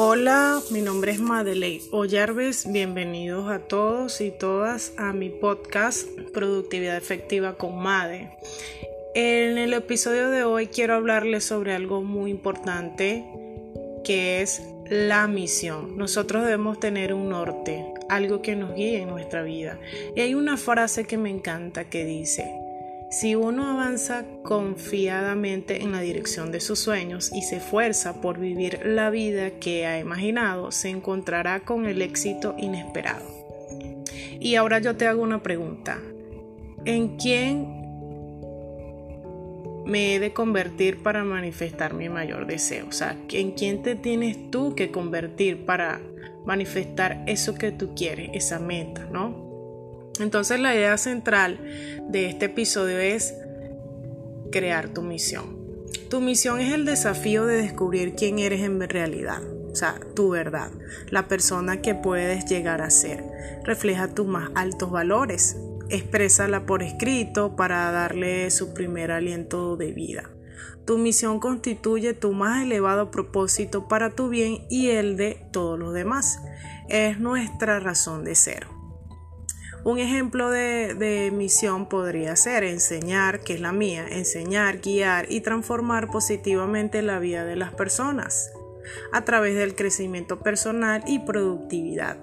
Hola, mi nombre es Madeleine Ollarves. Bienvenidos a todos y todas a mi podcast Productividad Efectiva con Made. En el episodio de hoy quiero hablarles sobre algo muy importante que es la misión. Nosotros debemos tener un norte, algo que nos guíe en nuestra vida. Y hay una frase que me encanta que dice, si uno avanza confiadamente en la dirección de sus sueños y se esfuerza por vivir la vida que ha imaginado, se encontrará con el éxito inesperado. Y ahora yo te hago una pregunta. ¿En quién me he de convertir para manifestar mi mayor deseo? O sea, ¿en quién te tienes tú que convertir para manifestar eso que tú quieres, esa meta, ¿no? Entonces la idea central de este episodio es crear tu misión. Tu misión es el desafío de descubrir quién eres en realidad, o sea, tu verdad, la persona que puedes llegar a ser. Refleja tus más altos valores, exprésala por escrito para darle su primer aliento de vida. Tu misión constituye tu más elevado propósito para tu bien y el de todos los demás. Es nuestra razón de ser. Un ejemplo de, misión podría ser enseñar, que es la mía, enseñar, guiar y transformar positivamente la vida de las personas a través del crecimiento personal y productividad,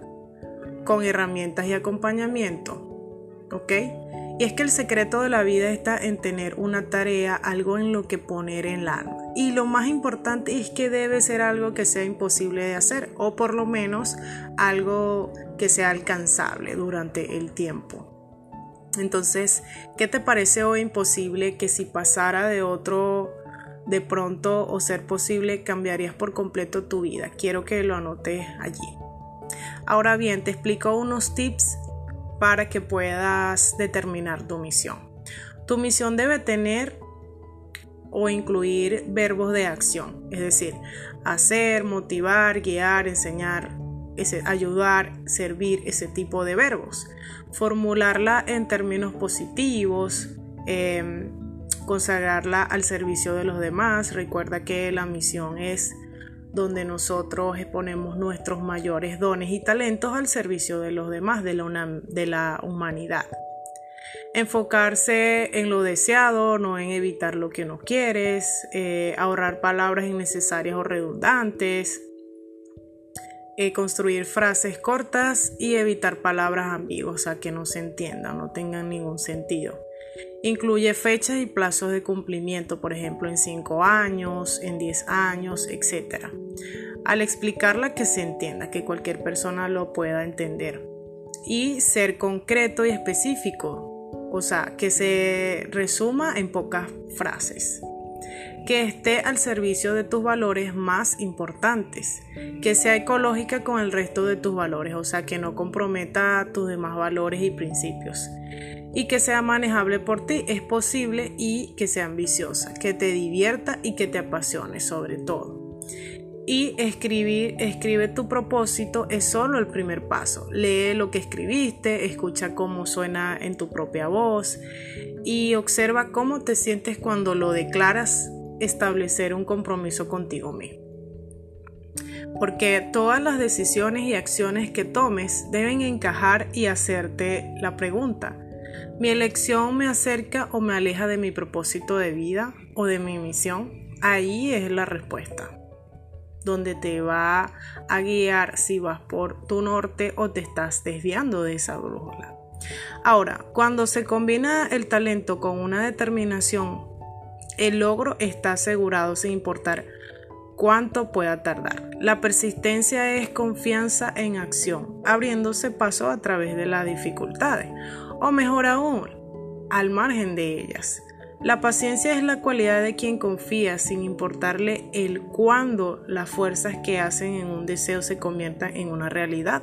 con herramientas y acompañamiento. ¿Ok? Y es que el secreto de la vida está en tener una tarea, algo en lo que poner el alma. Y lo más importante es que debe ser algo que sea imposible de hacer, o por lo menos algo que sea alcanzable durante el tiempo. Entonces, ¿qué te parece hoy imposible que si pasara de otro de pronto o ser posible cambiarías por completo tu vida? Quiero que lo anotes allí. Ahora bien, te explico unos tips para que puedas determinar tu misión. Tu misión debe tener o incluir verbos de acción, es decir, hacer, motivar, guiar, enseñar, ayudar, servir, ese tipo de verbos. Formularla en términos positivos, em, consagrarla al servicio de los demás. Recuerda que la misión es donde nosotros exponemos nuestros mayores dones y talentos al servicio de los demás, de la, humanidad. Enfocarse en lo deseado, no en evitar lo que no quieres, eh, ahorrar palabras innecesarias o redundantes, eh, construir frases cortas y evitar palabras ambiguas, a que no se entiendan, no tengan ningún sentido. Incluye fechas y plazos de cumplimiento, por ejemplo, en 5 años, en 10 años, etc. Al explicarla que se entienda, que cualquier persona lo pueda entender. Y ser concreto y específico, o sea, que se resuma en pocas frases que esté al servicio de tus valores más importantes, que sea ecológica con el resto de tus valores, o sea, que no comprometa tus demás valores y principios, y que sea manejable por ti, es posible, y que sea ambiciosa, que te divierta y que te apasione sobre todo. Y escribir, escribe tu propósito es solo el primer paso. Lee lo que escribiste, escucha cómo suena en tu propia voz y observa cómo te sientes cuando lo declaras establecer un compromiso contigo mismo. Porque todas las decisiones y acciones que tomes deben encajar y hacerte la pregunta, ¿mi elección me acerca o me aleja de mi propósito de vida o de mi misión? Ahí es la respuesta, donde te va a guiar si vas por tu norte o te estás desviando de esa brújula. Ahora, cuando se combina el talento con una determinación el logro está asegurado sin importar cuánto pueda tardar. La persistencia es confianza en acción, abriéndose paso a través de las dificultades, o mejor aún, al margen de ellas. La paciencia es la cualidad de quien confía sin importarle el cuándo las fuerzas que hacen en un deseo se conviertan en una realidad.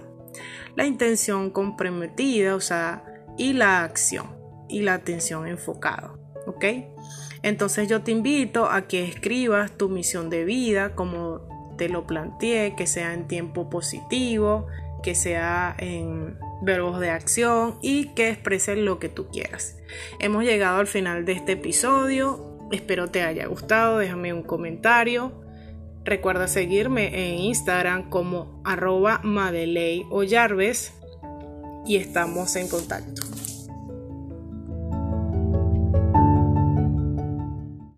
La intención comprometida, o sea, y la acción y la atención enfocada. ¿Ok? Entonces yo te invito a que escribas tu misión de vida como te lo planteé, que sea en tiempo positivo, que sea en verbos de acción y que exprese lo que tú quieras. Hemos llegado al final de este episodio. Espero te haya gustado. Déjame un comentario Recuerda seguirme en Instagram como arroba Madeley o y estamos en contacto.